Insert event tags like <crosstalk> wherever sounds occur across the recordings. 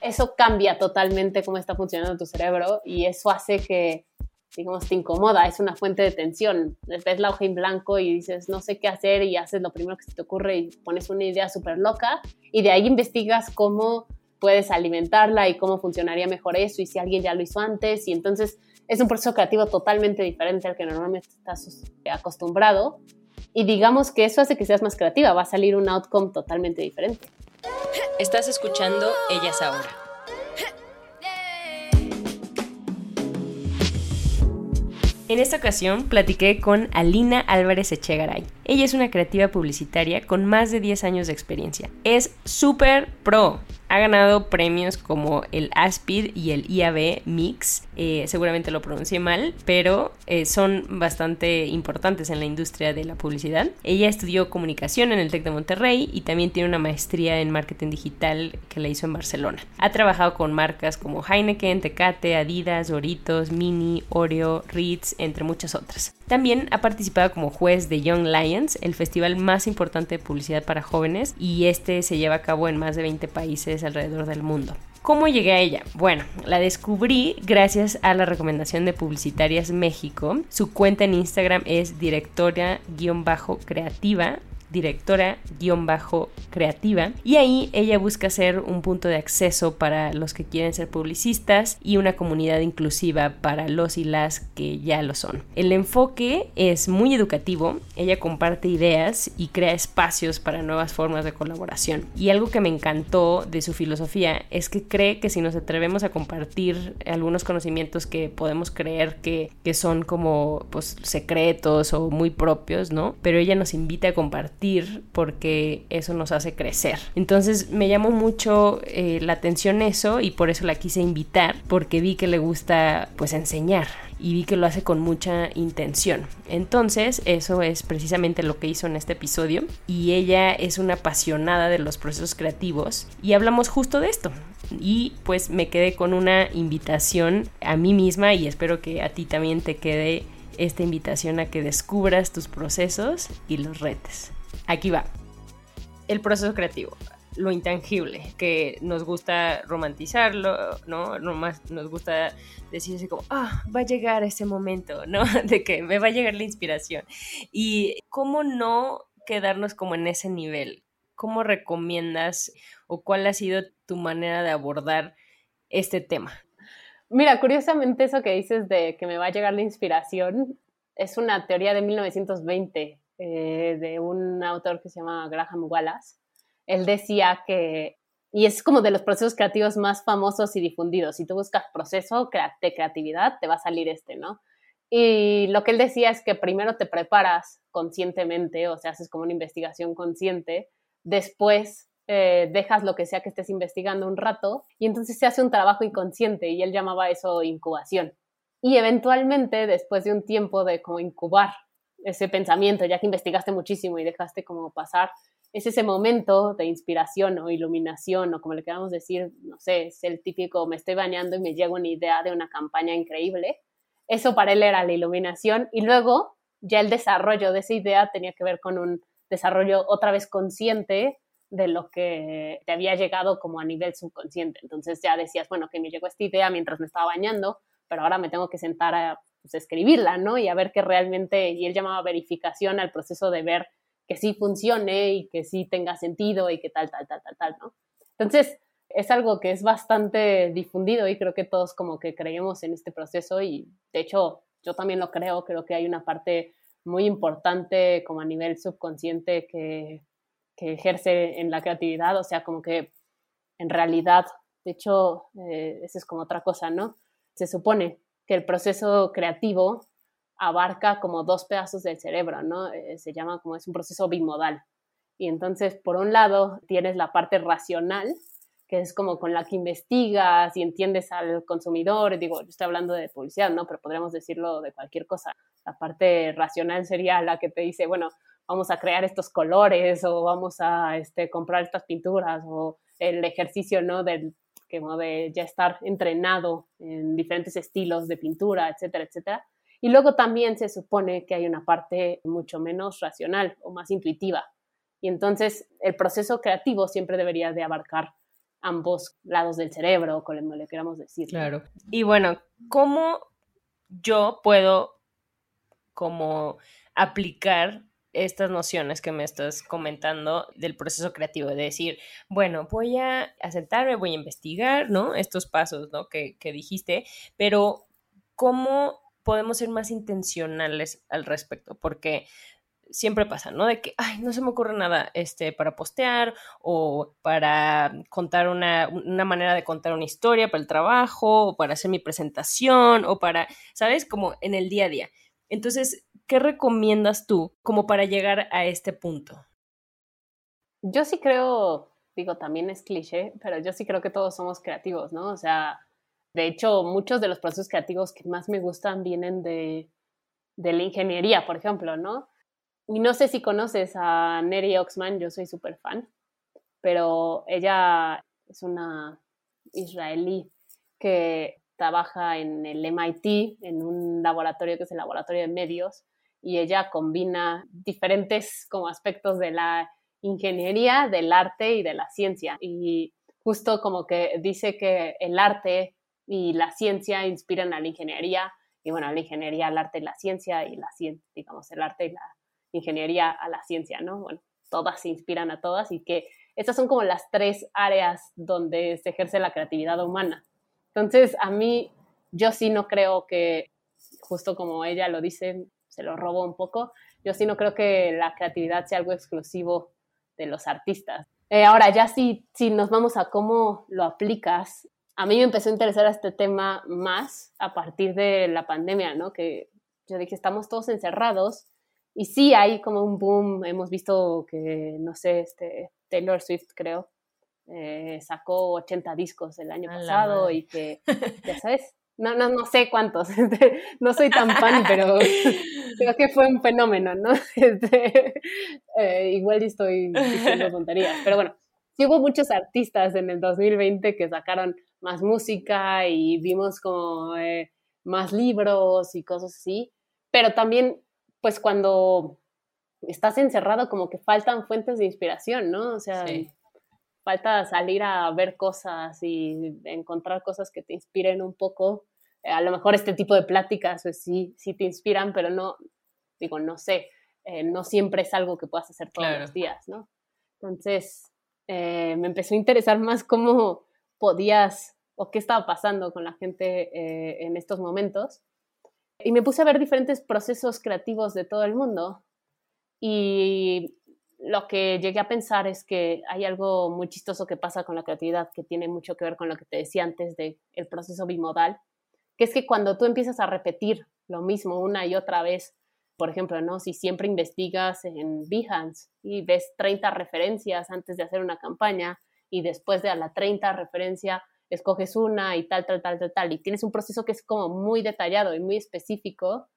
Eso cambia totalmente cómo está funcionando tu cerebro y eso hace que, digamos, te incomoda, es una fuente de tensión. Ves la hoja en blanco y dices, no sé qué hacer y haces lo primero que se te ocurre y pones una idea súper loca y de ahí investigas cómo puedes alimentarla y cómo funcionaría mejor eso y si alguien ya lo hizo antes y entonces es un proceso creativo totalmente diferente al que normalmente estás acostumbrado y digamos que eso hace que seas más creativa, va a salir un outcome totalmente diferente. Estás escuchando Ellas Ahora. En esta ocasión platiqué con Alina Álvarez Echegaray. Ella es una creativa publicitaria con más de 10 años de experiencia. Es súper pro ha ganado premios como el ASPID y el IAB Mix. Eh, seguramente lo pronuncié mal, pero eh, son bastante importantes en la industria de la publicidad. Ella estudió comunicación en el TEC de Monterrey y también tiene una maestría en marketing digital que la hizo en Barcelona. Ha trabajado con marcas como Heineken, Tecate, Adidas, Doritos, Mini, Oreo, Ritz, entre muchas otras. También ha participado como juez de Young Lions, el festival más importante de publicidad para jóvenes, y este se lleva a cabo en más de 20 países alrededor del mundo. ¿Cómo llegué a ella? Bueno, la descubrí gracias a la recomendación de Publicitarias México. Su cuenta en Instagram es directora-creativa directora-creativa y ahí ella busca ser un punto de acceso para los que quieren ser publicistas y una comunidad inclusiva para los y las que ya lo son. El enfoque es muy educativo, ella comparte ideas y crea espacios para nuevas formas de colaboración. Y algo que me encantó de su filosofía es que cree que si nos atrevemos a compartir algunos conocimientos que podemos creer que, que son como pues secretos o muy propios, ¿no? Pero ella nos invita a compartir porque eso nos hace crecer. Entonces me llamó mucho eh, la atención eso y por eso la quise invitar porque vi que le gusta pues enseñar y vi que lo hace con mucha intención. Entonces, eso es precisamente lo que hizo en este episodio y ella es una apasionada de los procesos creativos y hablamos justo de esto. Y pues me quedé con una invitación a mí misma y espero que a ti también te quede esta invitación a que descubras tus procesos y los retes. Aquí va. El proceso creativo, lo intangible, que nos gusta romantizarlo, ¿no? Nomás nos gusta decir así como, ah, va a llegar ese momento, ¿no? <laughs> De que me va a llegar la inspiración. Y cómo no quedarnos como en ese nivel. ¿Cómo recomiendas o cuál ha sido tu manera de abordar este tema? Mira, curiosamente eso que dices de que me va a llegar la inspiración es una teoría de 1920 eh, de un autor que se llama Graham Wallace. Él decía que, y es como de los procesos creativos más famosos y difundidos, si tú buscas proceso de creatividad, te va a salir este, ¿no? Y lo que él decía es que primero te preparas conscientemente, o sea, haces como una investigación consciente, después eh, dejas lo que sea que estés investigando un rato y entonces se hace un trabajo inconsciente y él llamaba eso incubación. Y eventualmente, después de un tiempo de como incubar ese pensamiento, ya que investigaste muchísimo y dejaste como pasar, es ese momento de inspiración o iluminación o como le queramos decir, no sé, es el típico me estoy bañando y me llega una idea de una campaña increíble. Eso para él era la iluminación y luego ya el desarrollo de esa idea tenía que ver con un desarrollo otra vez consciente de lo que te había llegado como a nivel subconsciente. Entonces ya decías, bueno, que me llegó esta idea mientras me estaba bañando, pero ahora me tengo que sentar a pues, escribirla, ¿no? Y a ver que realmente, y él llamaba verificación al proceso de ver que sí funcione y que sí tenga sentido y que tal, tal, tal, tal, tal, ¿no? Entonces, es algo que es bastante difundido y creo que todos como que creemos en este proceso y de hecho yo también lo creo, creo que hay una parte muy importante como a nivel subconsciente que, que ejerce en la creatividad, o sea, como que en realidad, de hecho, eh, esa es como otra cosa, ¿no? Se supone que el proceso creativo abarca como dos pedazos del cerebro, ¿no? Eh, se llama como es un proceso bimodal. Y entonces, por un lado, tienes la parte racional, que es como con la que investigas y entiendes al consumidor. Digo, yo estoy hablando de publicidad, ¿no? Pero podríamos decirlo de cualquier cosa. La parte racional sería la que te dice, bueno, vamos a crear estos colores o vamos a este, comprar estas pinturas o el ejercicio, ¿no? Del, como de ya estar entrenado en diferentes estilos de pintura, etcétera, etcétera. Y luego también se supone que hay una parte mucho menos racional o más intuitiva. Y entonces el proceso creativo siempre debería de abarcar ambos lados del cerebro, como le queramos decir. Claro. Y bueno, ¿cómo yo puedo como aplicar estas nociones que me estás comentando del proceso creativo, de decir, bueno, voy a sentarme, voy a investigar, ¿no? Estos pasos, ¿no? Que, que dijiste, pero ¿cómo podemos ser más intencionales al respecto? Porque siempre pasa, ¿no? De que, ay, no se me ocurre nada este, para postear o para contar una, una, manera de contar una historia para el trabajo o para hacer mi presentación o para, ¿sabes? Como en el día a día. Entonces, ¿qué recomiendas tú como para llegar a este punto? Yo sí creo, digo, también es cliché, pero yo sí creo que todos somos creativos, ¿no? O sea, de hecho, muchos de los procesos creativos que más me gustan vienen de, la ingeniería, por ejemplo, ¿no? Y no sé si conoces a Neri Oxman, yo soy súper fan, pero ella es una israelí que trabaja en el MIT, en un laboratorio que es el laboratorio de medios, y ella combina diferentes como aspectos de la ingeniería, del arte y de la ciencia. Y justo como que dice que el arte y la ciencia inspiran a la ingeniería, y bueno, la ingeniería al arte y la ciencia, y la ciencia, digamos, el arte y la ingeniería a la ciencia, ¿no? Bueno, todas se inspiran a todas y que estas son como las tres áreas donde se ejerce la creatividad humana. Entonces, a mí, yo sí no creo que, justo como ella lo dice, se lo robo un poco, yo sí no creo que la creatividad sea algo exclusivo de los artistas. Eh, ahora, ya si, si nos vamos a cómo lo aplicas, a mí me empezó a interesar este tema más a partir de la pandemia, ¿no? Que yo dije, estamos todos encerrados y sí hay como un boom, hemos visto que, no sé, este, Taylor Swift creo, eh, sacó 80 discos el año pasado y que, ya sabes, no, no, no sé cuántos, <laughs> este, no soy tan fan, pero <laughs> creo que fue un fenómeno, ¿no? <laughs> Este, eh, igual estoy diciendo tonterías, pero bueno, sí hubo muchos artistas en el 2020 que sacaron más música y vimos como eh, más libros y cosas así, pero también, pues cuando estás encerrado, como que faltan fuentes de inspiración, ¿no? O sea, falta salir a ver cosas y encontrar cosas que te inspiren un poco. Eh, a lo mejor este tipo de pláticas pues, sí, sí te inspiran, pero no, digo, no sé, eh, no siempre es algo que puedas hacer todos los días, ¿no? Entonces, eh, me empezó a interesar más cómo podías o qué estaba pasando con la gente en estos momentos. Y me puse a ver diferentes procesos creativos de todo el mundo. Y lo que llegué a pensar es que hay algo muy chistoso que pasa con la creatividad que tiene mucho que ver con lo que te decía antes del el proceso bimodal, que es que cuando tú empiezas a repetir lo mismo una y otra vez, por ejemplo, ¿no? Si siempre investigas en Behance y ves 30 referencias antes de hacer una campaña y después de la 30 referencia escoges una y tal, tal, tal, tal, tal, y tienes un proceso que es como muy detallado y muy específico,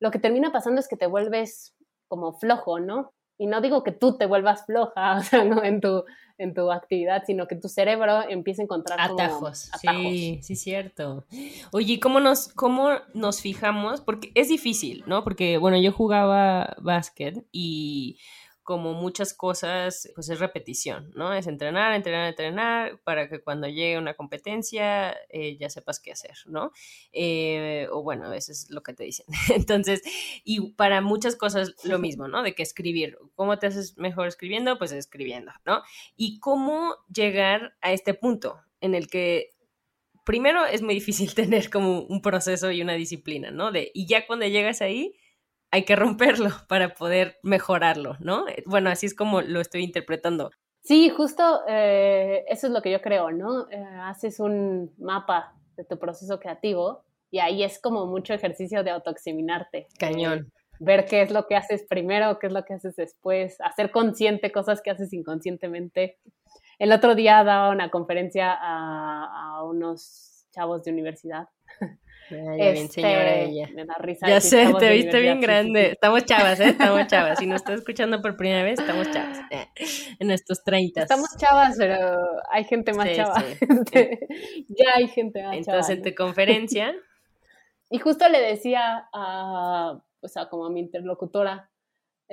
lo que termina pasando es que te vuelves como flojo, ¿no? Y no digo que tú te vuelvas floja, <laughs> o sea, no en tu, en tu actividad, sino que tu cerebro empiece a encontrar atajos. atajos. Sí, sí, cierto. Oye, ¿cómo nos, ¿cómo nos fijamos? Porque es difícil, ¿no? Porque, bueno, yo jugaba básquet y como muchas cosas, pues es repetición, ¿no? Es entrenar, entrenar, entrenar, para que cuando llegue una competencia eh, ya sepas qué hacer, ¿no? Eh, o bueno, a veces es lo que te dicen. <laughs> Entonces, y para muchas cosas lo mismo, ¿no? De que escribir, ¿cómo te haces mejor escribiendo? Pues escribiendo, ¿no? Y cómo llegar a este punto en el que primero es muy difícil <laughs> tener como un proceso y una disciplina, ¿no? De, y ya cuando llegas ahí, hay que romperlo <laughs> para poder mejorarlo, ¿no? Bueno, así es como lo estoy interpretando. Sí, justo eh, eso es lo que yo creo, ¿no? Eh, haces un mapa de tu proceso creativo y ahí es como mucho ejercicio de autoexaminarte. Cañón. ver qué es lo que haces primero, qué es lo que hacer después, hacer consciente cosas que haces inconscientemente. El otro día daba una conferencia a, a unos chavos de universidad <laughs> bien señora este, ella. Me da risa. Ya sé, te viste bien grande. Estamos chavas, ¿eh? Estamos <laughs> chavas. Si nos estás escuchando por primera vez, estamos chavas. En nuestros 30. Estamos chavas, pero hay gente más chava. <laughs> ya hay gente más chava. Entonces, en tu conferencia. <laughs> y justo le decía a, pues a como a mi interlocutora,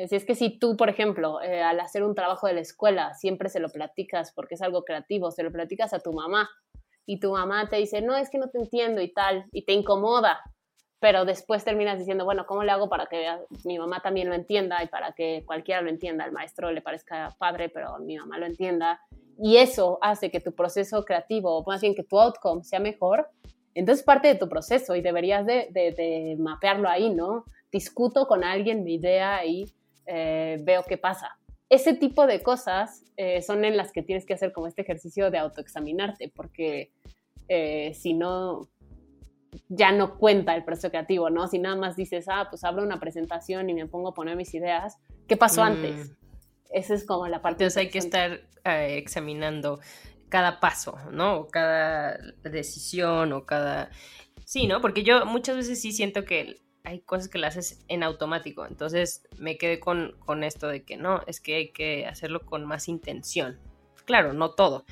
si es que si tú, por ejemplo, eh, al hacer un trabajo de la escuela, siempre se lo platicas porque es algo creativo, se lo platicas a tu mamá y tu mamá te dice, no, es que no te entiendo y tal, y te incomoda, pero después terminas diciendo, bueno, ¿cómo le hago para que mi mamá también lo entienda y para que cualquiera lo entienda? Al maestro le parezca padre, pero mi mamá lo entienda. Y eso hace que tu proceso creativo, o más bien que tu outcome sea mejor. Entonces parte de tu proceso y deberías de, de, mapearlo ahí, ¿no? Discuto con alguien mi idea y eh, veo qué pasa ese tipo de cosas eh, son en las que tienes que hacer como este ejercicio de autoexaminarte, porque eh, si no, ya no cuenta el proceso creativo, ¿no? Si nada más dices, ah, pues abro una presentación y me pongo a poner mis ideas, ¿qué pasó mm. antes? Esa es como la parte. Entonces hay que estar eh, examinando cada paso, ¿no? O cada decisión o cada... Sí, ¿no? Porque yo muchas veces sí siento que hay cosas que las haces en automático. Entonces me quedé con, con esto de que no, es que hay que hacerlo con más intención. Claro, no todo.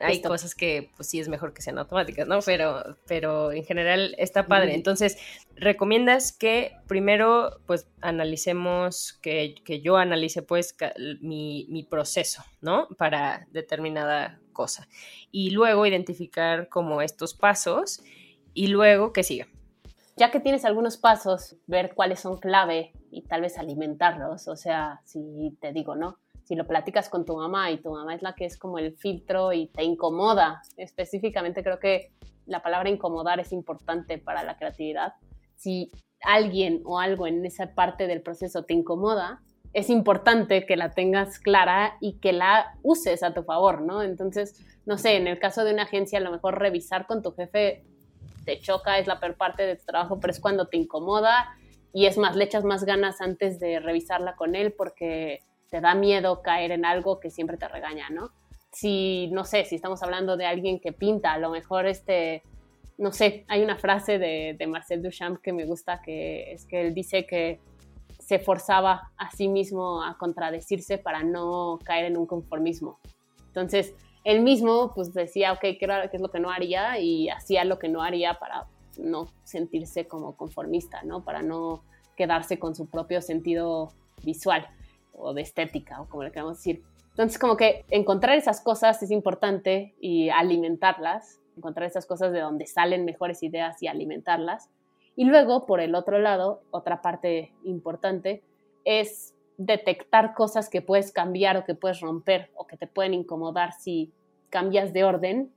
Hay cosas que pues sí es mejor que sean automáticas, ¿no? Pero, pero en general está padre. Entonces, recomiendas que primero pues analicemos, que, que yo analice pues mi, mi, proceso, ¿no? Para determinada cosa. Y luego identificar como estos pasos y luego que siga ya que tienes algunos pasos, ver cuáles son clave y tal vez alimentarlos. O sea, si te digo, ¿no? Si lo platicas con tu mamá y tu mamá es la que es como el filtro y te incomoda, específicamente creo que la palabra incomodar es importante para la creatividad. Si alguien o algo en esa parte del proceso te incomoda, es importante que la tengas clara y que la uses a tu favor, ¿no? Entonces, no sé, en el caso de una agencia, a lo mejor revisar con tu jefe te choca, es la peor parte de tu trabajo, pero es cuando te incomoda y es más, le echas más ganas antes de revisarla con él porque te da miedo caer en algo que siempre te regaña, ¿no? Si, no sé, si estamos hablando de alguien que pinta, a lo mejor este, no sé, hay una frase de, de Marcel Duchamp que me gusta, que es que él dice que se forzaba a sí mismo a contradecirse para no caer en un conformismo. Entonces, él mismo pues decía, ok, ¿qué, es lo que no haría? Y hacía lo que no haría para no sentirse como conformista, ¿no? Para no quedarse con su propio sentido visual o de estética o como le queramos decir. Entonces como que encontrar esas cosas es importante y alimentarlas, encontrar esas cosas de donde salen mejores ideas y alimentarlas. Y luego, por el otro lado, otra parte importante es detectar cosas que puedes cambiar o que puedes romper o que te pueden incomodar si cambias de orden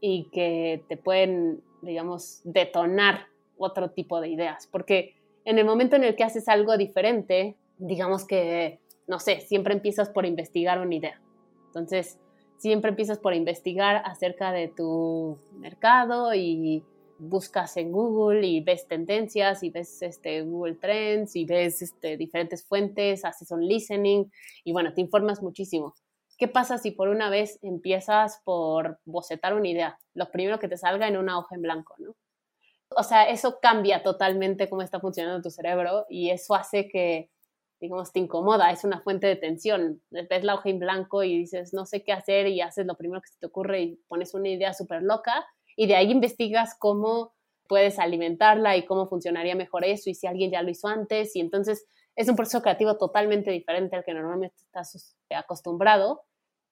y que te pueden, digamos, detonar otro tipo de ideas. Porque en el momento en el que haces algo diferente, digamos que, no sé, siempre empiezas por investigar una idea. Entonces, siempre empiezas por investigar acerca de tu mercado y buscas en Google y ves tendencias y ves este, Google Trends y ves este, diferentes fuentes, haces un listening y bueno, te informas muchísimo. ¿Qué pasa si por una vez empiezas por bocetar una idea? Lo primero que te salga en una hoja en blanco, ¿no? O sea, eso cambia totalmente cómo está funcionando tu cerebro y eso hace que, digamos, te incomoda, es una fuente de tensión. Ves la hoja en blanco y dices, no sé qué hacer y haces lo primero que se te ocurre y pones una idea súper loca y de ahí investigas cómo puedes alimentarla y cómo funcionaría mejor eso y si alguien ya lo hizo antes y entonces es un proceso creativo totalmente diferente al que normalmente estás acostumbrado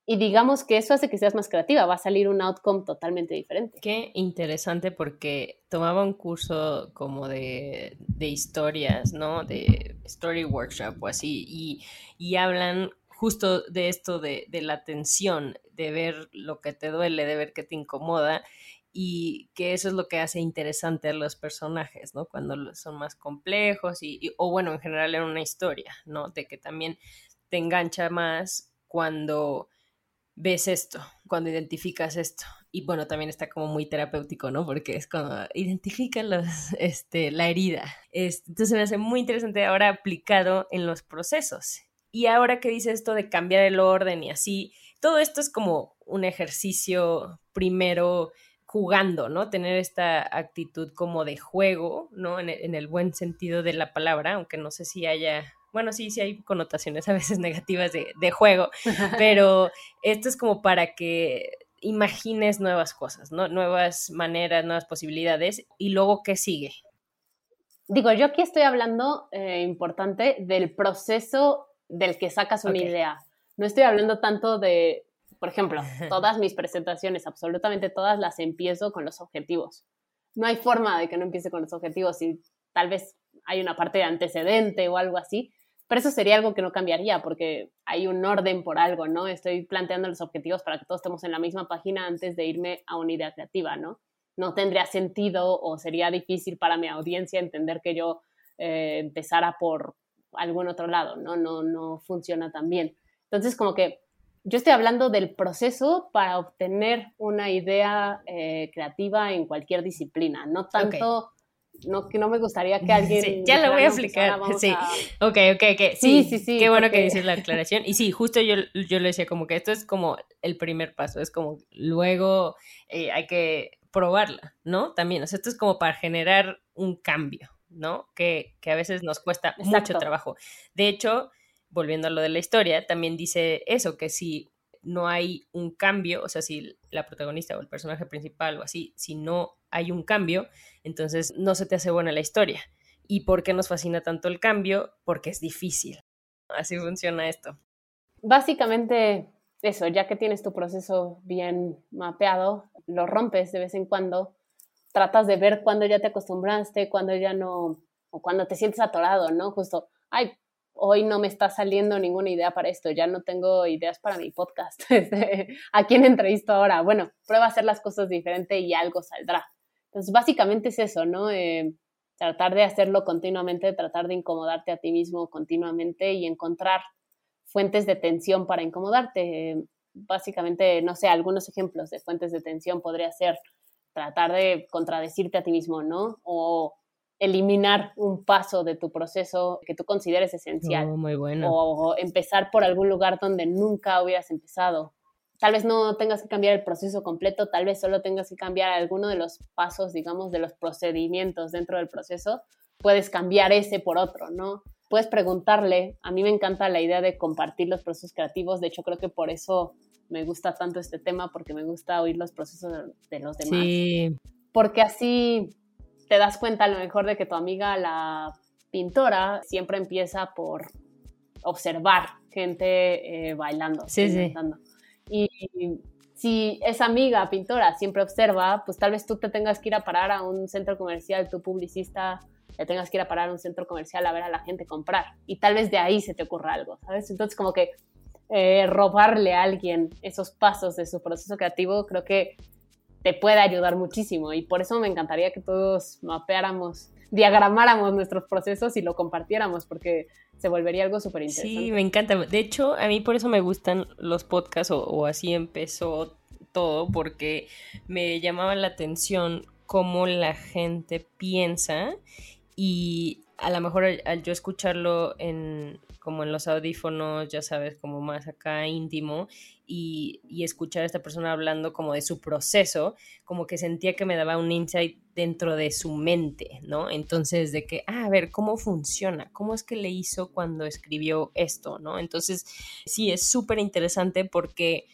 y digamos que eso hace que seas más creativa, va a salir un outcome totalmente diferente. Qué interesante porque tomaba un curso como de, de historias, ¿no? De story workshop o así y, y hablan justo de esto de, de la tensión, de ver lo que te duele, de ver que te incomoda y que eso es lo que hace interesante a los personajes, ¿no? Cuando son más complejos y, o bueno, en general en una historia, ¿no? De que también te engancha más cuando ves esto, cuando identificas esto. Y bueno, también está como muy terapéutico, ¿no? Porque es como identifica los, <laughs> este, la herida. entonces me hace muy interesante ahora aplicado en los procesos. Y ahora que dice esto de cambiar el orden y así, todo esto es como un ejercicio primero jugando, ¿no? Tener esta actitud como de juego, ¿no? En el, en el, buen sentido de la palabra, aunque no sé si haya, bueno, sí, sí hay connotaciones a veces <laughs> negativas de, de juego, <laughs> pero esto es como para que imagines nuevas cosas, ¿no? Nuevas maneras, nuevas posibilidades, y luego, ¿qué sigue? Digo, yo aquí estoy hablando, eh, importante, del proceso del que sacas una okay. idea. No estoy hablando tanto de, por ejemplo, <laughs> todas mis presentaciones, absolutamente todas las empiezo con los objetivos. No hay forma de que no empiece con los objetivos y tal vez hay una parte de antecedente o algo así, pero eso sería algo que no cambiaría porque hay un orden por algo, ¿no? Estoy planteando los objetivos para que todos estemos en la misma página antes de irme a una idea creativa, ¿no? No tendría sentido o sería difícil para mi audiencia entender que yo eh, empezara por algún otro lado, ¿no? No, no funciona tan bien. Entonces, como que yo estoy hablando del proceso para obtener una idea eh, creativa en cualquier disciplina, no tanto... Okay no, que no me gustaría que alguien... Sí, ya lo voy a explicar, sí. A... Ok, ok, ok. Sí, sí, sí. sí qué bueno que dices la aclaración. Y sí, justo yo, yo le decía como que esto es como el primer paso, es como luego eh, hay que probarla, ¿no? También, o sea, esto es como para generar un cambio, ¿no? Que, que a veces nos cuesta Exacto. mucho trabajo. De hecho, volviendo a lo de la historia, también dice eso, que si no hay un cambio, o sea, si la protagonista o el personaje principal o así, si no hay un cambio, entonces no se te hace buena la historia. ¿Y por qué nos fascina tanto el cambio? Porque es difícil. Así funciona esto. Básicamente eso, ya que tienes tu proceso bien mapeado, lo rompes de vez en cuando, tratas de ver cuándo ya te acostumbraste, cuándo ya no, o cuando te sientes atorado, ¿no? Justo, ay, hoy no me está saliendo ninguna idea para esto, ya no tengo ideas para mi podcast. <laughs> Este, ¿A quién entrevisto ahora? Bueno, prueba a hacer las cosas diferente y algo saldrá. Entonces, básicamente es eso, ¿no? Eh, tratar de hacerlo continuamente, tratar de incomodarte a ti mismo continuamente y encontrar fuentes de tensión para incomodarte. Básicamente, no sé, algunos ejemplos de fuentes de tensión podría ser tratar de contradecirte a ti mismo, ¿no? O eliminar un paso de tu proceso que tú consideres esencial. Oh, muy bueno. O empezar por algún lugar donde nunca hubieras empezado. Tal vez no tengas que cambiar el proceso completo, tal vez solo tengas que cambiar alguno de los pasos, digamos, de los procedimientos dentro del proceso. Puedes cambiar ese por otro, ¿no? Puedes preguntarle, a mí me encanta la idea de compartir los procesos creativos, de hecho creo que por eso me gusta tanto este tema, porque me gusta oír los procesos de, los demás. Sí. Porque así te das cuenta a lo mejor de que tu amiga, la pintora, siempre empieza por observar gente eh, bailando, sí, sí. Y si esa amiga pintora siempre observa, pues tal vez tú te tengas que ir a parar a un centro comercial, tu publicista, te tengas que ir a parar a un centro comercial a ver a la gente comprar. Y tal vez de ahí se te ocurra algo, ¿sabes? Entonces como que eh, robarle a alguien esos pasos de su proceso creativo, creo que te puede ayudar muchísimo y por eso me encantaría que todos mapeáramos, diagramáramos nuestros procesos y lo compartiéramos porque se volvería algo súper interesante. Sí, me encanta. De hecho, a mí por eso me gustan los podcasts o, así empezó todo porque me llamaba la atención cómo la gente piensa y a lo mejor al, al, yo escucharlo en como en los audífonos, ya sabes, como más acá íntimo, y, y, escuchar a esta persona hablando como de su proceso, como que sentía que me daba un insight dentro de su mente, ¿no? Entonces, de que, ah, a ver, ¿cómo funciona? ¿Cómo es que le hizo cuando escribió esto, ¿no? Entonces, sí, es súper interesante porque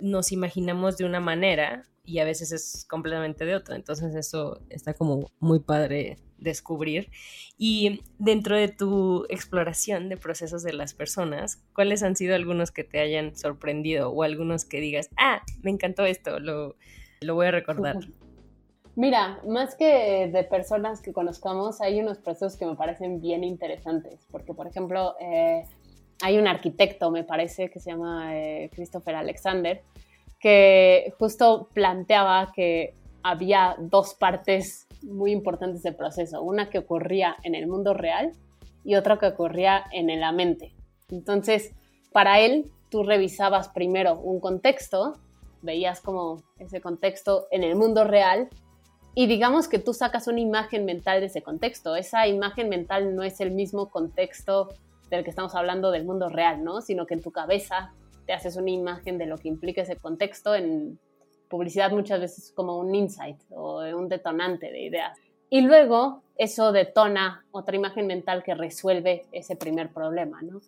nos imaginamos de una manera y a veces es completamente de otra. Entonces eso está como muy padre descubrir. Y dentro de tu exploración de procesos de las personas, ¿cuáles han sido algunos que te hayan sorprendido o algunos que digas, ah, me encantó esto, lo, lo voy a recordar? <laughs> Mira, más que de personas que conozcamos, hay unos procesos que me parecen bien interesantes, porque por ejemplo, eh, hay un arquitecto, me parece, que se llama eh, Christopher Alexander, que justo planteaba que había dos partes muy importantes del proceso, una que ocurría en el mundo real y otra que ocurría en la mente. Entonces, para él, tú revisabas primero un contexto, veías como ese contexto en el mundo real y digamos que tú sacas una imagen mental de ese contexto. Esa imagen mental no es el mismo contexto del que estamos hablando del mundo real, ¿no? Sino que en tu cabeza te haces una imagen de lo que implica ese contexto. En publicidad muchas veces como un insight o un detonante de ideas. Y luego eso detona otra imagen mental que resuelve ese primer problema, ¿no?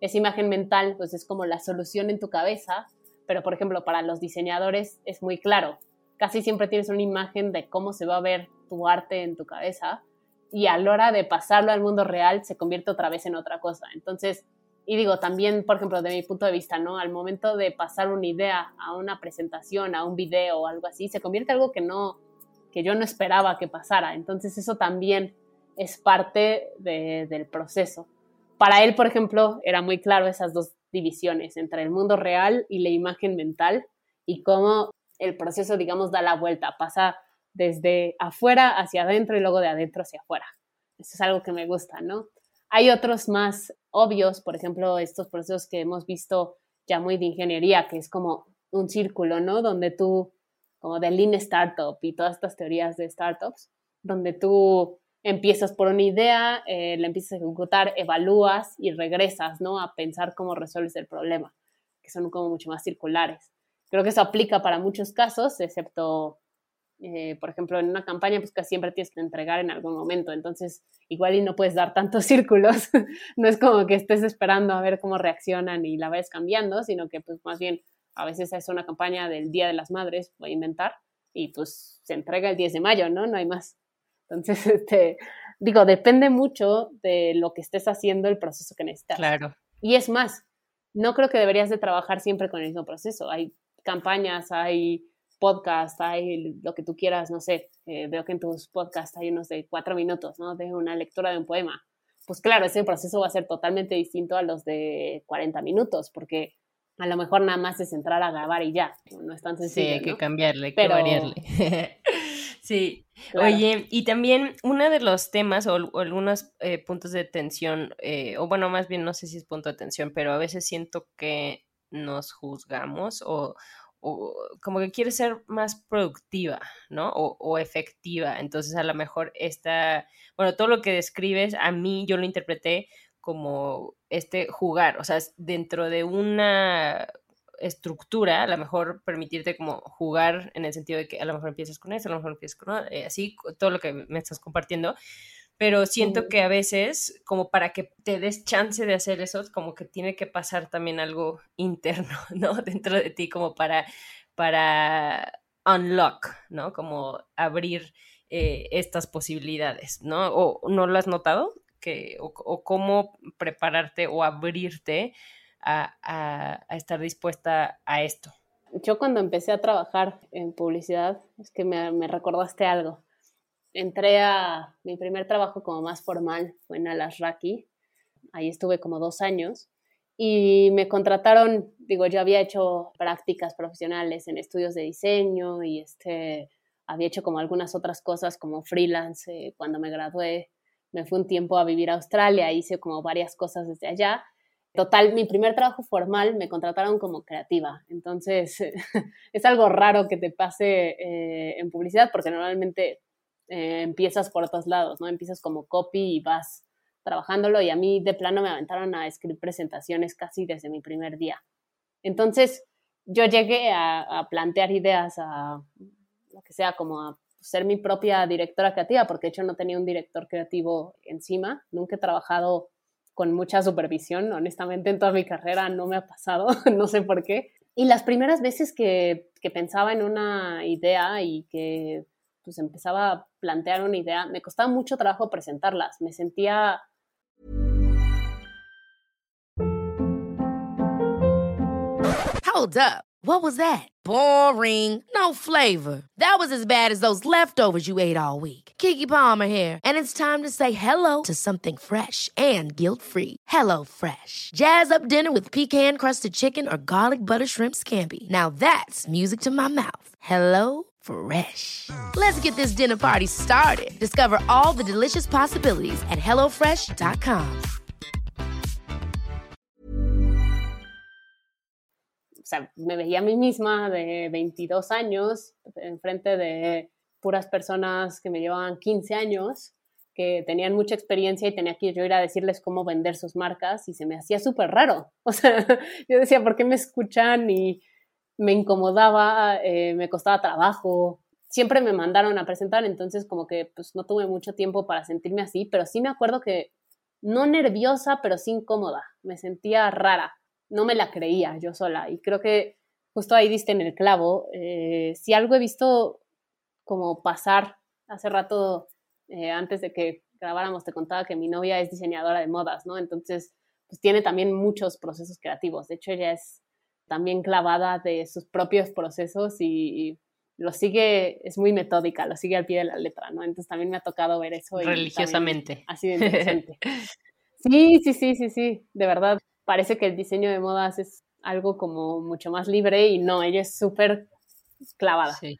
Esa imagen mental pues es como la solución en tu cabeza, pero por ejemplo para los diseñadores es muy claro. Casi siempre tienes una imagen de cómo se va a ver tu arte en tu cabeza y a la hora de pasarlo al mundo real se convierte otra vez en otra cosa. Entonces, y digo, también, por ejemplo, de mi punto de vista, ¿no? Al momento de pasar una idea a una presentación, a un video o algo así, se convierte algo que no, que yo no esperaba que pasara. Entonces, eso también es parte del proceso. Para él, por ejemplo, era muy claro esas dos divisiones entre el mundo real y la imagen mental y cómo el proceso, digamos, da la vuelta, pasa desde afuera hacia adentro y luego de adentro hacia afuera. Eso es algo que me gusta, ¿no? Hay otros más obvios, por ejemplo, estos procesos que hemos visto ya muy de ingeniería, que es como un círculo, ¿no? Donde tú, como de Lean Startup y todas estas teorías de startups, donde tú empiezas por una idea, eh, la empiezas a ejecutar, evalúas y regresas, ¿no? A pensar cómo resuelves el problema, que son como mucho más circulares. Creo que eso aplica para muchos casos, excepto eh, por ejemplo, en una campaña, pues casi siempre tienes que entregar en algún momento, entonces igual y no puedes dar tantos <laughs> círculos, no es como que estés esperando a ver cómo reaccionan y la vayas cambiando, sino que pues más bien a veces es una campaña del Día de las Madres, voy a inventar, y pues se entrega el 10 de mayo, ¿no? No hay más. Entonces, <laughs> este, digo, depende mucho de lo que estés haciendo, el proceso que necesitas. Claro. Y es más, no creo que deberías de trabajar siempre con el mismo proceso. Hay campañas, hay podcast, hay lo que tú quieras, no sé, eh, veo que en tus podcasts hay unos de cuatro minutos, ¿no? De una lectura de un poema. Pues claro, ese proceso va a ser totalmente distinto a los de 40 minutos, porque a lo mejor nada más es entrar a grabar y ya, no es tan sencillo. Sí, hay que cambiarle, hay que variarle. <laughs> <laughs> sí. Oye, y también uno de los temas o, algunos eh, puntos de tensión, eh, o bueno, más bien no sé si es punto de tensión, pero a veces siento que nos juzgamos o, o como que quiere ser más productiva, ¿no? O, efectiva. Entonces, a lo mejor esta, bueno, todo lo que describes, a mí yo lo interpreté como este jugar, o sea, dentro de una estructura, a lo mejor permitirte como jugar en el sentido de que a lo mejor empiezas con eso, a lo mejor empiezas con eh, así, todo lo que me estás compartiendo, pero siento que a veces, como para que te des chance de hacer eso, como que tiene que pasar también algo interno, <laughs> ¿no? Dentro de ti, como para, para unlock, ¿no? Como abrir eh, estas posibilidades, ¿no? ¿O no lo has notado? Que, o, cómo prepararte o abrirte a, a, estar dispuesta a esto. Yo cuando empecé a trabajar en publicidad, es que me, me recordaste algo entré a mi primer trabajo como más formal, fue en Alasraki. Ahí estuve como dos años y me contrataron, digo, yo había hecho prácticas profesionales en estudios de diseño y este, había hecho como algunas otras cosas como freelance eh, cuando me gradué. Me fui un tiempo a vivir a Australia, hice como varias cosas desde allá. Total, mi primer trabajo formal me contrataron como creativa. Entonces, <laughs> es algo raro que te pase eh, en publicidad porque normalmente eh, empiezas por otros lados, ¿no? Empiezas como copy y vas trabajándolo y a mí de plano me aventaron a escribir presentaciones casi desde mi primer día. Entonces, yo llegué a, plantear ideas, a lo que sea, como a ser mi propia directora creativa, porque de hecho no tenía un director creativo encima, nunca he trabajado con mucha supervisión, honestamente en toda mi carrera no me ha pasado, <laughs> no sé por qué. Y las primeras veces que, que pensaba en una idea y que pues empezaba a plantear una idea, me costaba mucho trabajo presentarlas, me sentía... Hold up, what was that? Boring, no flavor. That was as bad as those leftovers you ate all week. Kiki Palmer here, and it's time to say hello to something fresh and guilt-free. Hello Fresh. Jazz up dinner with pecan-crusted chicken or garlic butter shrimp scampi. Now that's music to my mouth. Hello Fresh. Let's get this dinner party started. Discover all the delicious possibilities at HelloFresh.com. O sea, me veía a mí misma de 22 años, enfrente de puras personas que me llevaban 15 años, que tenían mucha experiencia y tenía que yo ir a decirles cómo vender sus marcas y se me hacía súper raro. <laughs> O sea, yo decía, ¿por qué me escuchan? Y me incomodaba, eh, me costaba trabajo. Siempre me mandaron a presentar, entonces como que pues no tuve mucho tiempo para sentirme así, pero sí me acuerdo que no nerviosa, pero sí incómoda. Me sentía rara, no me la creía yo sola y creo que justo ahí diste en el clavo. Eh, si algo he visto como pasar hace rato eh, antes de que grabáramos, te contaba que mi novia es diseñadora de modas, ¿no? Entonces, pues tiene también muchos procesos creativos. De hecho, ella es también clavada de sus propios procesos y, lo sigue, es muy metódica, lo sigue al pie de la letra, ¿no? Entonces también me ha tocado ver eso. Religiosamente. Así de interesante. <laughs> sí, sí, sí, sí, sí, de verdad. Parece que el diseño de modas es algo como mucho más libre y no, ella es súper clavada. Sí.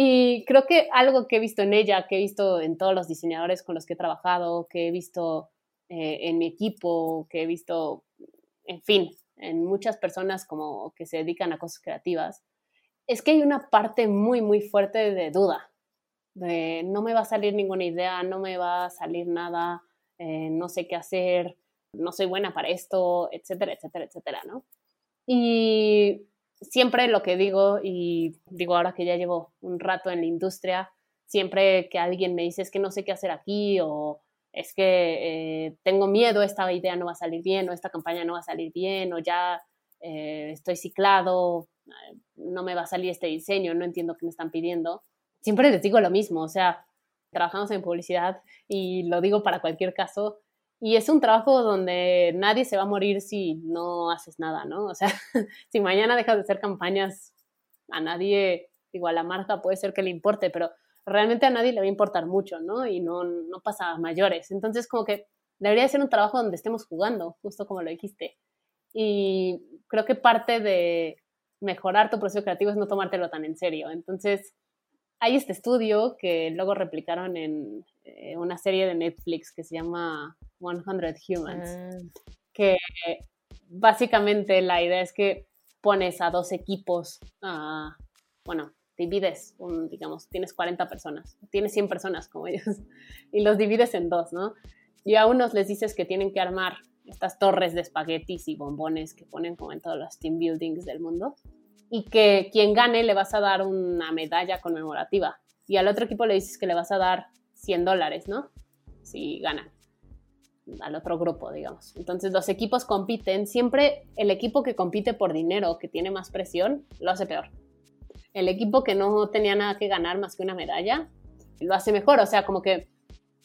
Y creo que algo que he visto en ella, que he visto en todos los diseñadores con los que he trabajado, que he visto eh, en mi equipo, que he visto, en fin, en muchas personas como que se dedican a cosas creativas, es que hay una parte muy, muy fuerte de duda, de no me va a salir ninguna idea, no me va a salir nada, eh, no sé qué hacer, no soy buena para esto, etcétera, etcétera, etcétera, ¿no? Y siempre lo que digo, y digo ahora que ya llevo un rato en la industria, siempre que alguien me dice es que no sé qué hacer aquí o es que eh, tengo miedo, esta idea no va a salir bien o esta campaña no va a salir bien o ya eh, estoy ciclado, no me va a salir este diseño, no entiendo qué me están pidiendo. Siempre les digo lo mismo, o sea, trabajamos en publicidad y lo digo para cualquier caso, y es un trabajo donde nadie se va a morir si no haces nada, ¿no? O sea, <laughs> si mañana dejas de hacer campañas, a nadie, digo, a la marca puede ser que le importe, pero realmente a nadie le va a importar mucho, ¿no? Y no, no pasa a mayores. Entonces, como que debería ser un trabajo donde estemos jugando, justo como lo dijiste. Y creo que parte de mejorar tu proceso creativo es no tomártelo tan en serio. Entonces, hay este estudio que luego replicaron en eh, una serie de Netflix que se llama 100 Humans, ah. que básicamente la idea es que pones a dos equipos, bueno, divides, digamos, tienes 40 personas, tienes 100 personas como ellos, <laughs> y los divides en dos, ¿no? Y a unos les dices que tienen que armar estas torres de espaguetis y bombones que ponen como en todos los team buildings del mundo, y que quien gane le vas a dar una medalla conmemorativa. Y al otro equipo le dices que le vas a dar 100 dólares, ¿no? Si ganan al otro grupo, digamos. Entonces los equipos compiten, siempre el equipo que compite por dinero, que tiene más presión, lo hace peor. El equipo que no tenía nada que ganar más que una medalla, lo hace mejor. O sea, como que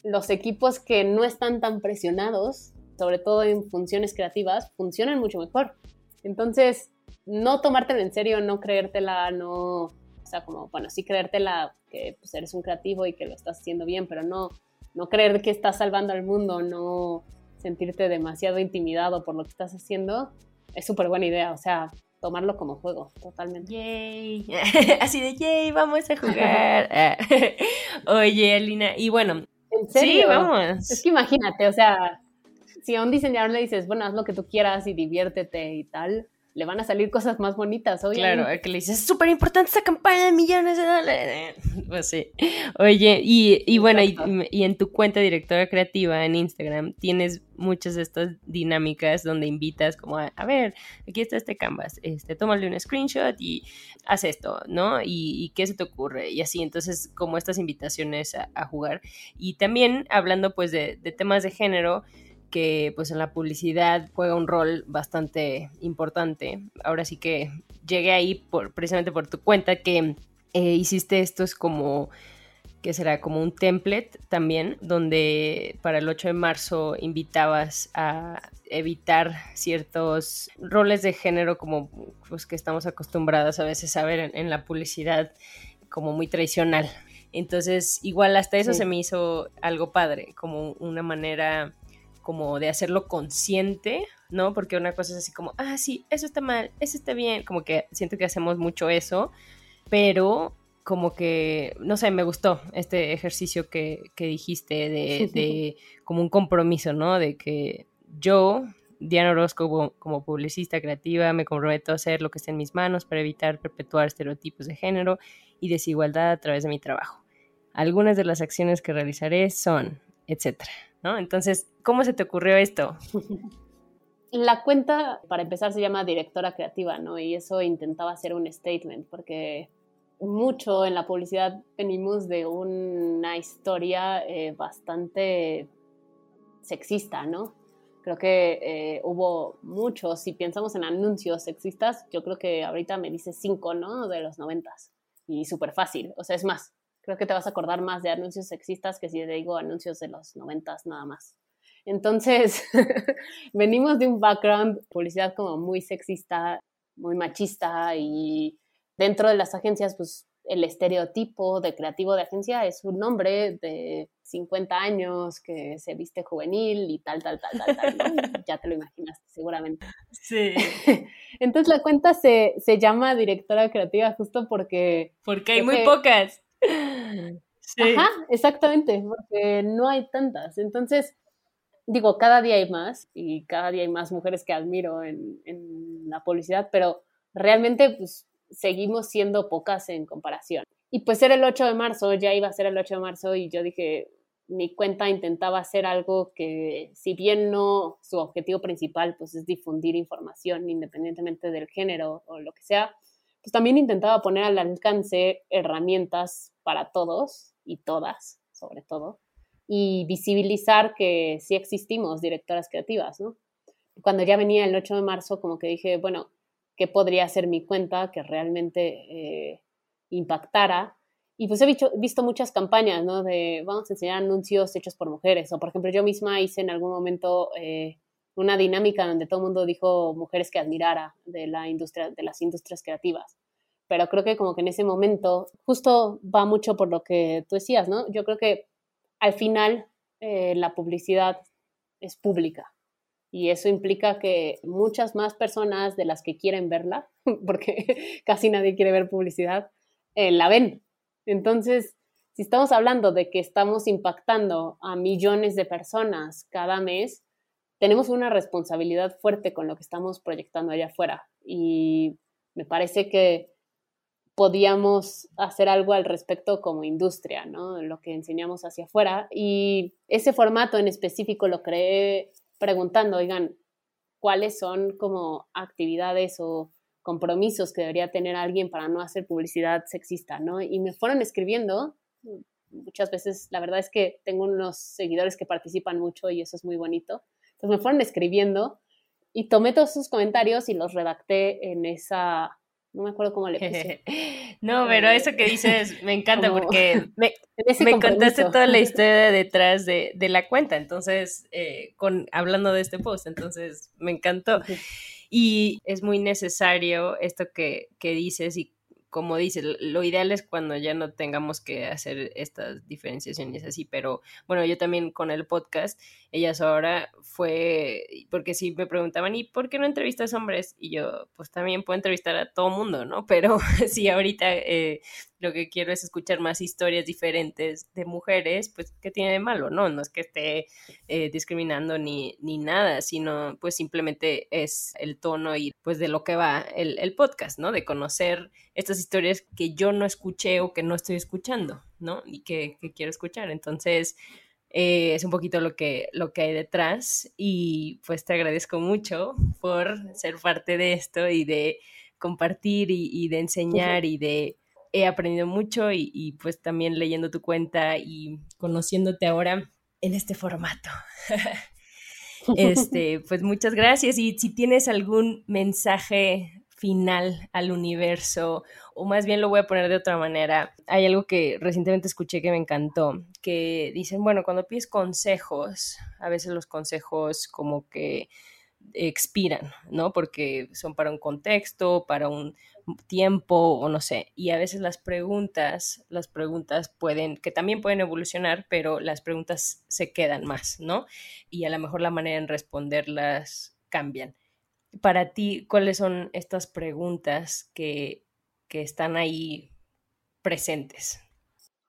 los equipos que no están tan presionados, sobre todo en funciones creativas, funcionan mucho mejor. Entonces, no tomártelo en serio, no creértela, no, o sea, como, bueno, sí creértela que pues, eres un creativo y que lo estás haciendo bien, pero no no creer que estás salvando al mundo, no sentirte demasiado intimidado por lo que estás haciendo, es súper buena idea, o sea, tomarlo como juego, totalmente. Yay, <laughs> así de yay, vamos a jugar. <laughs> <laughs> Oye, Alina, y bueno, ¿En serio? sí, vamos. Es que imagínate, o sea, si a un diseñador le dices, bueno, haz lo que tú quieras y diviértete y tal, le van a salir cosas más bonitas, oye. Claro, que le dices, es súper importante esta campaña de millones de dólares. <laughs> Pues sí. Oye, y, y bueno, y, y, en tu cuenta directora creativa en Instagram tienes muchas de estas dinámicas donde invitas como a, a ver, aquí está este canvas, este, tómale un screenshot y haz esto, ¿no? Y, y qué se te ocurre y así, entonces como estas invitaciones a, a jugar. Y también hablando pues de, de temas de género, que pues en la publicidad juega un rol bastante importante. Ahora sí que llegué ahí por, precisamente por tu cuenta que eh, hiciste esto es como que será como un template también, donde para el 8 de marzo invitabas a evitar ciertos roles de género como pues que estamos acostumbrados a veces a ver en, en la publicidad como muy tradicional. Entonces, igual hasta eso se me hizo algo padre, como una manera como de hacerlo consciente, ¿no? Porque una cosa es así como, ah, sí, eso está mal, eso está bien, como que siento que hacemos mucho eso, pero como que, no sé, me gustó este ejercicio que, dijiste de, de, como un compromiso, ¿no? De que yo, Diana Orozco, como, publicista creativa, me comprometo a hacer lo que esté en mis manos para evitar perpetuar estereotipos de género y desigualdad a través de mi trabajo. Algunas de las acciones que realizaré son etcétera, ¿no? Entonces, ¿cómo se te ocurrió esto? <laughs> La cuenta, para empezar, se llama directora creativa, ¿no? Y eso intentaba hacer un statement, porque mucho en la publicidad venimos de una historia eh, bastante sexista, ¿no? Creo que eh, hubo muchos, si pensamos en anuncios sexistas, yo creo que ahorita me dice cinco, ¿no? De los noventas. Y súper fácil. O sea, es más, creo que te vas a acordar más de anuncios sexistas que si te digo anuncios de los noventas nada más. Entonces, <laughs> venimos de un background, publicidad como muy sexista, muy machista y dentro de las agencias, pues el estereotipo de creativo de agencia es un hombre de 50 años que se viste juvenil y tal, tal, tal, tal, tal. ya te lo imaginas seguramente. Sí. <laughs> Entonces la cuenta se, se, llama directora creativa justo porque... Porque hay muy pocas. Sí. Ajá, exactamente, porque no hay tantas. Entonces, digo, cada día hay más y cada día hay más mujeres que admiro en, en la publicidad, pero realmente pues seguimos siendo pocas en comparación. Y pues era el 8 de marzo, ya iba a ser el 8 de marzo y yo dije, mi cuenta intentaba hacer algo que, si bien no su objetivo principal pues es difundir información independientemente del género o lo que sea, pues también intentaba poner al alcance herramientas para todos y todas, sobre todo, y visibilizar que sí existimos directoras creativas, ¿no? Cuando ya venía el 8 de marzo, como que dije, bueno, qué podría ser mi cuenta que realmente eh, impactara. Y pues he visto, muchas campañas, ¿no? De vamos a enseñar anuncios hechos por mujeres. O por ejemplo, yo misma hice en algún momento eh, una dinámica donde todo el mundo dijo mujeres que admirara de la industria, de las industrias creativas. Pero creo que como que en ese momento justo va mucho por lo que tú decías, ¿no? Yo creo que al final eh, la publicidad es pública y eso implica que muchas más personas de las que quieren verla, <laughs> porque casi nadie quiere ver publicidad, eh, la ven. Entonces, si estamos hablando de que estamos impactando a millones de personas cada mes, tenemos una responsabilidad fuerte con lo que estamos proyectando allá afuera. Y me parece que podíamos hacer algo al respecto como industria, ¿no? Lo que enseñamos hacia afuera. Y ese formato en específico lo creé preguntando, oigan, ¿cuáles son como actividades o compromisos que debería tener alguien para no hacer publicidad sexista, ¿no? Y me fueron escribiendo, muchas veces, la verdad es que tengo unos seguidores que participan mucho y eso es muy bonito, entonces me fueron escribiendo y tomé todos sus comentarios y los redacté en esa no me acuerdo cómo le puse. <laughs> no, pero eso que dices me encanta porque me, <laughs> contaste toda la <laughs> historia detrás de, de la cuenta, entonces, eh, con, hablando de este post, entonces me encantó. Y es muy necesario esto que, que dices y como dices, lo ideal es cuando ya no tengamos que hacer estas diferenciaciones así, pero bueno, yo también con el podcast, ellas ahora fue, porque si me preguntaban, ¿y por qué no entrevistas hombres? Y yo, pues también puedo entrevistar a todo mundo, ¿no? <laughs> Pero si ahorita eh, lo que quiero es escuchar más historias diferentes de mujeres, pues, ¿qué tiene de malo? No, no es que esté eh, discriminando ni, ni nada, sino pues simplemente es el tono y pues de lo que va el, el podcast, ¿no? De conocer estas historias que yo no escuché o que no estoy escuchando, ¿no? Y que, que quiero escuchar. Entonces, eh, es un poquito lo que, lo que hay detrás y pues te agradezco mucho por ser parte de esto y de compartir y, y de enseñar y de he aprendido mucho y, pues también leyendo tu cuenta y conociéndote ahora en este formato. <laughs> este, pues muchas gracias y si tienes algún mensaje final al universo, o más bien lo voy a poner de otra manera. Hay algo que recientemente escuché que me encantó, que dicen, bueno, cuando pides consejos, a veces los consejos como que expiran, ¿no? Porque son para un contexto, para un tiempo o no sé. Y a veces las preguntas, las preguntas pueden, que también pueden evolucionar, pero las preguntas se quedan más, ¿no? Y a lo mejor la manera en responderlas cambian. Para ti, ¿cuáles son estas preguntas que, que están ahí presentes?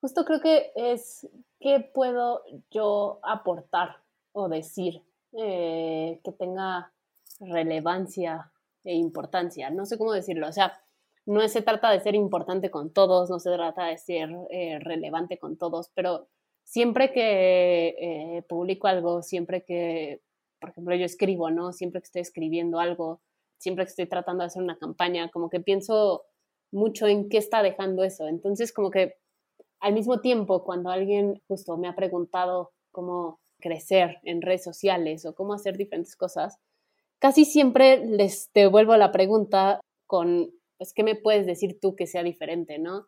Justo creo que es qué puedo yo aportar o decir eh, que tenga relevancia e importancia. No sé cómo decirlo. O sea, no se trata de ser importante con todos, no se trata de ser eh, relevante con todos, pero siempre que eh, publico algo, siempre que, por ejemplo, yo escribo, ¿no? Siempre que estoy escribiendo algo, siempre que estoy tratando de hacer una campaña, como que pienso mucho en qué está dejando eso. Entonces, como que al mismo tiempo, cuando alguien justo me ha preguntado cómo crecer en redes sociales o cómo hacer diferentes cosas, casi siempre les devuelvo la pregunta con, pues, ¿qué me puedes decir tú que sea diferente, no?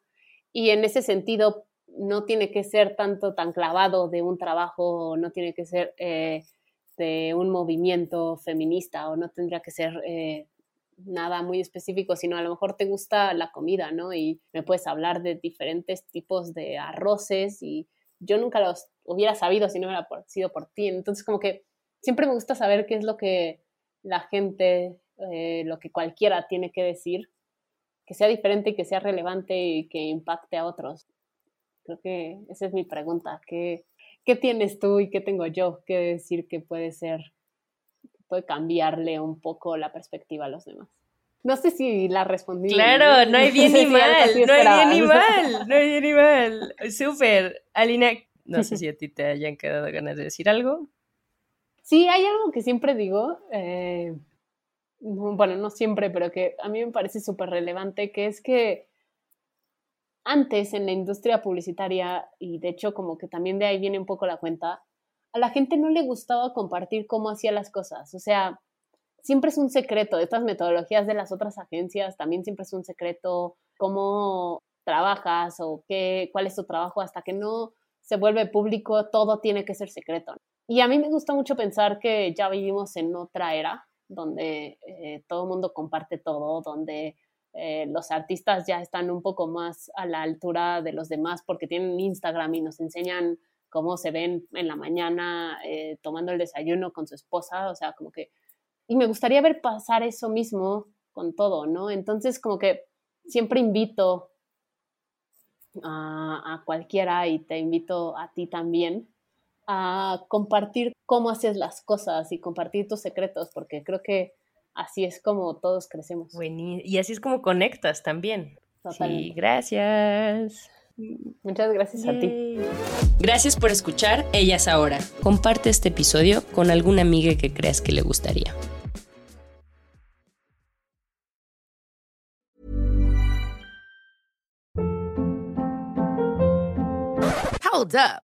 Y en ese sentido, no tiene que ser tanto tan clavado de un trabajo, no tiene que ser eh, de un movimiento feminista o no tendría que ser eh, nada muy específico, sino a lo mejor te gusta la comida, ¿no? Y me puedes hablar de diferentes tipos de arroces y yo nunca los hubiera sabido si no hubiera sido por ti. Entonces, como que siempre me gusta saber qué es lo que la gente, eh, lo que cualquiera tiene que decir, que sea diferente y que sea relevante y que impacte a otros. Creo que esa es mi pregunta. ¿Qué, qué tienes tú y qué tengo yo que decir que puede ser puede cambiarle un poco la perspectiva a los demás. No sé si la respondí. Claro, no hay <laughs> bien ni mal, no hay bien ni mal, no hay bien ni mal. Súper. Alina, no sé si a ti te hayan quedado ganas de decir algo. Sí, hay algo que siempre digo, eh, bueno, no siempre, pero que a mí me parece súper relevante, que es que antes en la industria publicitaria, y de hecho como que también de ahí viene un poco la cuenta, a la gente no le gustaba compartir cómo hacía las cosas. O sea, siempre es un secreto. Estas metodologías de las otras agencias también siempre es un secreto. Cómo trabajas o qué, cuál es tu trabajo hasta que no se vuelve público, todo tiene que ser secreto. Y a mí me gusta mucho pensar que ya vivimos en otra era donde eh, todo el mundo comparte todo, donde eh, los artistas ya están un poco más a la altura de los demás porque tienen Instagram y nos enseñan cómo se ven en la mañana eh, tomando el desayuno con su esposa, o sea, como que, y me gustaría ver pasar eso mismo con todo, ¿no? Entonces, como que siempre invito a, cualquiera y te invito a ti también a compartir cómo haces las cosas y compartir tus secretos, porque creo que así es como todos crecemos. y así es como conectas también. Sí, gracias. Muchas gracias a ti. Gracias por escuchar Ellas Ahora. Comparte este episodio con alguna amiga que creas que le gustaría. Hold up.